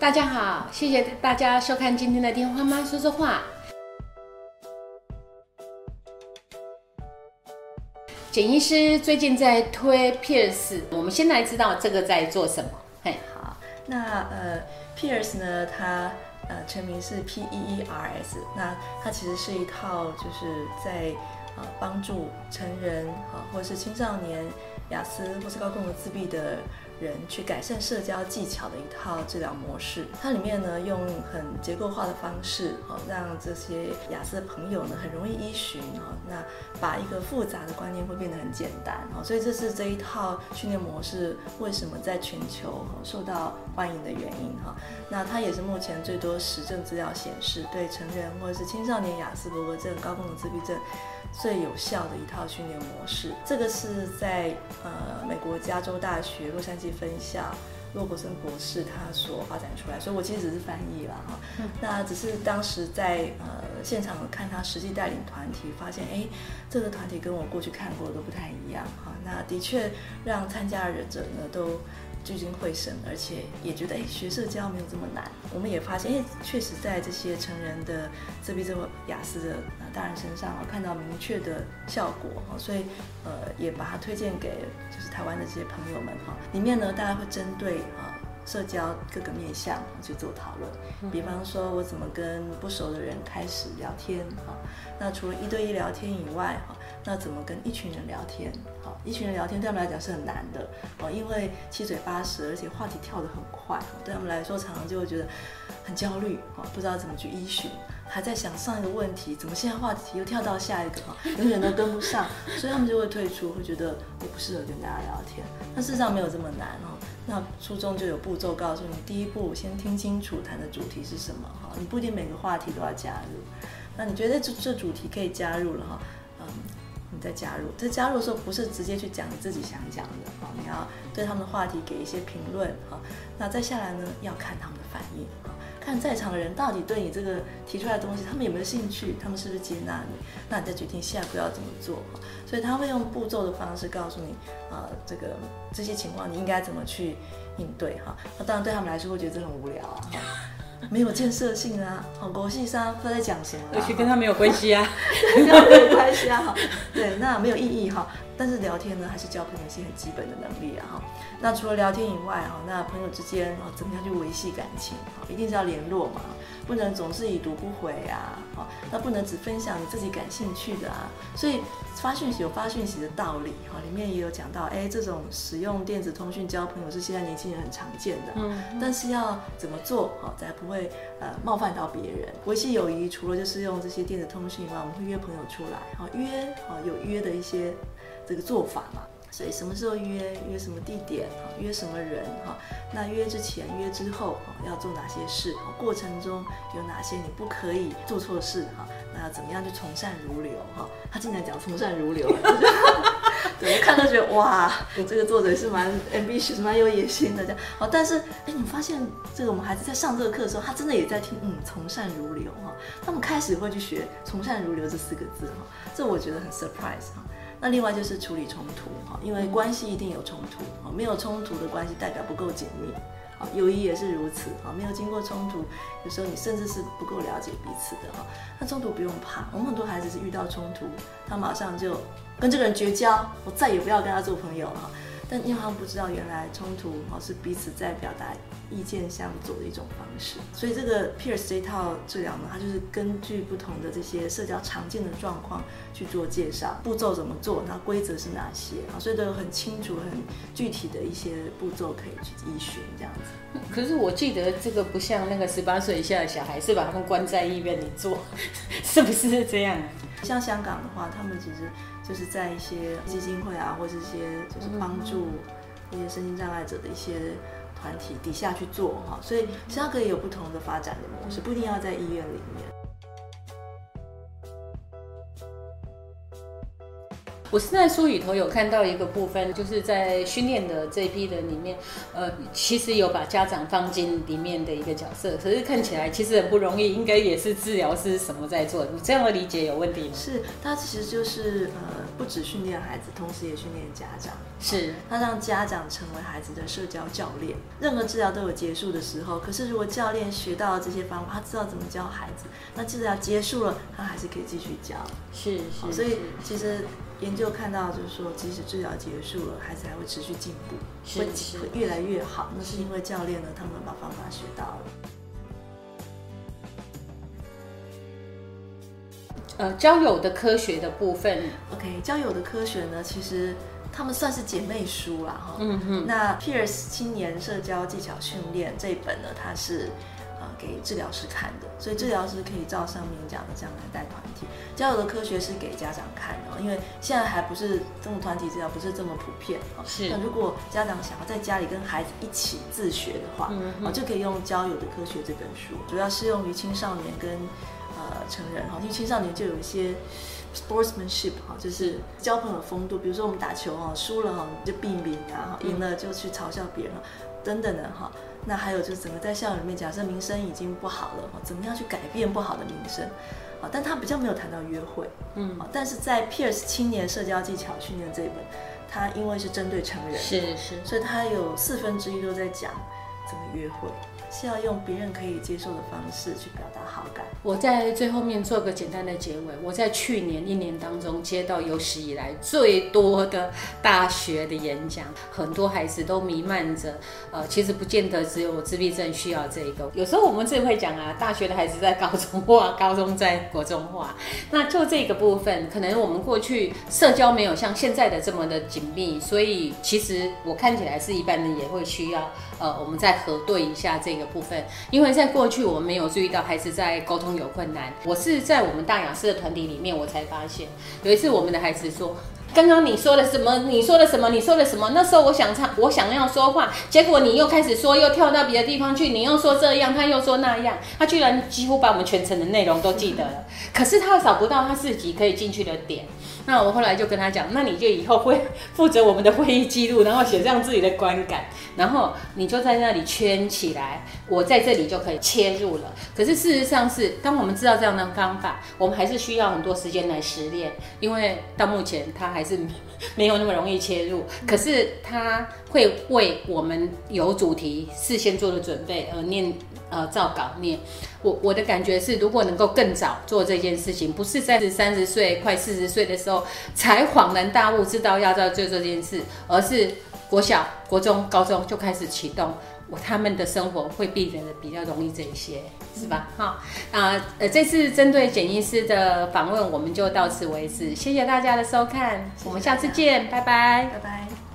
大家好，谢谢大家收看今天的电话妈说说话。简医师最近在推 Pierce，我们先来知道这个在做什么。嘿，好，那呃，Pierce 呢，它呃全名是 P E E R S，那它其实是一套就是在呃帮助成人啊或者是青少年雅思或是高功能自闭的。人去改善社交技巧的一套治疗模式，它里面呢用很结构化的方式，哦，让这些雅思的朋友呢很容易依循，哦，那把一个复杂的观念会变得很简单，哦，所以这是这一套训练模式为什么在全球受到欢迎的原因，哈，那它也是目前最多实证资料显示对成人或者是青少年雅思伯格症、高功能自闭症。最有效的一套训练模式，这个是在呃美国加州大学洛杉矶分校洛伯森博士他所发展出来，所以我其实只是翻译了哈。那只是当时在呃现场看他实际带领团体，发现哎这个团体跟我过去看过的都不太一样哈。那的确让参加的者呢都。聚精会神，而且也觉得哎，学社交没有这么难。我们也发现，哎，确实在这些成人的自闭症、雅思的大人身上，看到明确的效果哈。所以，呃，也把它推荐给就是台湾的这些朋友们哈。里面呢，大家会针对啊社交各个面向去做讨论。比方说，我怎么跟不熟的人开始聊天啊？那除了一对一聊天以外哈？那怎么跟一群人聊天？好，一群人聊天对他们来讲是很难的哦，因为七嘴八舌，而且话题跳得很快，对他们来说常常就会觉得很焦虑，不知道怎么去依循，还在想上一个问题，怎么现在话题又跳到下一个哈，永远都跟不上，所以他们就会退出，会觉得我不适合跟大家聊天。但事实上没有这么难哦，那书中就有步骤告诉你，第一步先听清楚谈的主题是什么哈，你不一定每个话题都要加入，那你觉得这这主题可以加入了哈，嗯。你再加入，这加入的时候不是直接去讲你自己想讲的啊，你要对他们的话题给一些评论啊。那再下来呢，要看他们的反应，看在场的人到底对你这个提出来的东西，他们有没有兴趣，他们是不是接纳你，那你再决定下一步要怎么做。所以他会用步骤的方式告诉你啊，这个这些情况你应该怎么去应对哈。那当然对他们来说会觉得这很无聊啊。没有建设性啊，哦，国际上不在讲什么，而且跟他没有关系啊，跟他没有关系啊，哈，对，那没有意义哈。但是聊天呢，还是交朋友一些很基本的能力啊，哈。那除了聊天以外，哈，那朋友之间啊，怎么样去维系感情？哈，一定是要联络嘛。不能总是已读不回啊，好，那不能只分享你自己感兴趣的啊，所以发讯息有发讯息的道理，哈，里面也有讲到，哎，这种使用电子通讯交朋友是现在年轻人很常见的，嗯，但是要怎么做，好，才不会呃冒犯到别人？维系友谊除了就是用这些电子通讯以外，我们会约朋友出来，好约，好有约的一些这个做法嘛。所以什么时候约约什么地点哈，约什么人哈？那约之前约之后，要做哪些事？过程中有哪些你不可以做错事哈？那怎么样去从善如流哈？他竟然讲从善如流，对，我看到觉得哇，这个作者是蛮 ambitious，蛮有野心的这样。好，但是哎，你发现这个我们孩子在上这个课的时候，他真的也在听，嗯，从善如流哈。他们开始会去学从善如流这四个字哈，这我觉得很 surprise 哈。那另外就是处理冲突哈，因为关系一定有冲突啊，没有冲突的关系代表不够紧密啊，友谊也是如此啊，没有经过冲突，有时候你甚至是不够了解彼此的哈。那冲突不用怕，我们很多孩子是遇到冲突，他马上就跟这个人绝交，我再也不要跟他做朋友了。但因为他们不知道，原来冲突哦是彼此在表达意见相左的一种方式，所以这个 Pierce 这套治疗呢，它就是根据不同的这些社交常见的状况去做介绍，步骤怎么做，那规则是哪些啊？所以都有很清楚、很具体的一些步骤可以去依循这样子。可是我记得这个不像那个十八岁以下的小孩，是把他们关在医院里做，是不是这样？像香港的话，他们其实就是在一些基金会啊，或者一些就是帮助一些身心障碍者的一些团体底下去做哈，所以其实它可以有不同的发展的模式，不一定要在医院里面。我是在书里头有看到一个部分，就是在训练的这一批人里面，呃，其实有把家长放进里面的一个角色，可是看起来其实很不容易，应该也是治疗师什么在做，你这样的理解有问题吗？是，他其实就是呃不止训练孩子，同时也训练家长。是，他让家长成为孩子的社交教练。任何治疗都有结束的时候，可是如果教练学到了这些方法，他知道怎么教孩子，那治疗结束了，他还是可以继续教。是是，所以其实研究看到就是说，即使治疗结束了，孩子还会持续进步，会会越来越好。那是因为教练呢，他们把方法学到了。呃，交友的科学的部分，OK，交友的科学呢，其实他们算是姐妹书啦，哈。嗯哼。那 Pierce 青年社交技巧训练这一本呢，它是呃给治疗师看的，所以治疗师可以照上面讲的这样来带团体。交友的科学是给家长看的，因为现在还不是这种团体治疗不是这么普遍啊。是。那如果家长想要在家里跟孩子一起自学的话，嗯，就可以用《交友的科学》这本书，主要适用于青少年跟。呃，成人哈，因为青少年就有一些 sportsmanship 哈，就是交朋友风度。比如说我们打球哈，输了哈就避免啊，赢了就去嘲笑别人等等的哈。那还有就是整个在校园里面，假设名声已经不好了哈，怎么样去改变不好的名声啊？但他比较没有谈到约会，嗯，但是在 Pierce 青年社交技巧训练这一本，他因为是针对成人，是是，所以他有四分之一都在讲怎么约会。是要用别人可以接受的方式去表达好感。我在最后面做个简单的结尾。我在去年一年当中接到有史以来最多的大学的演讲，很多孩子都弥漫着，呃，其实不见得只有自闭症需要这个。有时候我们自己会讲啊，大学的孩子在高中化，高中在国中化。那就这个部分，可能我们过去社交没有像现在的这么的紧密，所以其实我看起来是一般人也会需要，呃，我们再核对一下这。个部分，因为在过去我们没有注意到孩子在沟通有困难。我是在我们大雅思的团体里面，我才发现有一次我们的孩子说：“刚刚你说了什么？你说了什么？你说了什么？”那时候我想唱，我想要说话，结果你又开始说，又跳到别的地方去，你又说这样，他又说那样，他居然几乎把我们全程的内容都记得了，可是他找不到他自己可以进去的点。那我后来就跟他讲，那你就以后会负责我们的会议记录，然后写上自己的观感，然后你就在那里圈起来，我在这里就可以切入了。可是事实上是，当我们知道这样的方法，我们还是需要很多时间来实练，因为到目前他还是没有那么容易切入。可是他会为我们有主题事先做的准备而念。呃，造稿念，我我的感觉是，如果能够更早做这件事情，不是在三十岁、快四十岁的时候才恍然大悟，知道要在做这件事，而是国小、国中、高中就开始启动，我他们的生活会变得比较容易这一些，是吧？好，啊，呃，这次针对简医师的访问，我们就到此为止，谢谢大家的收看，我们下次见，拜拜，拜拜。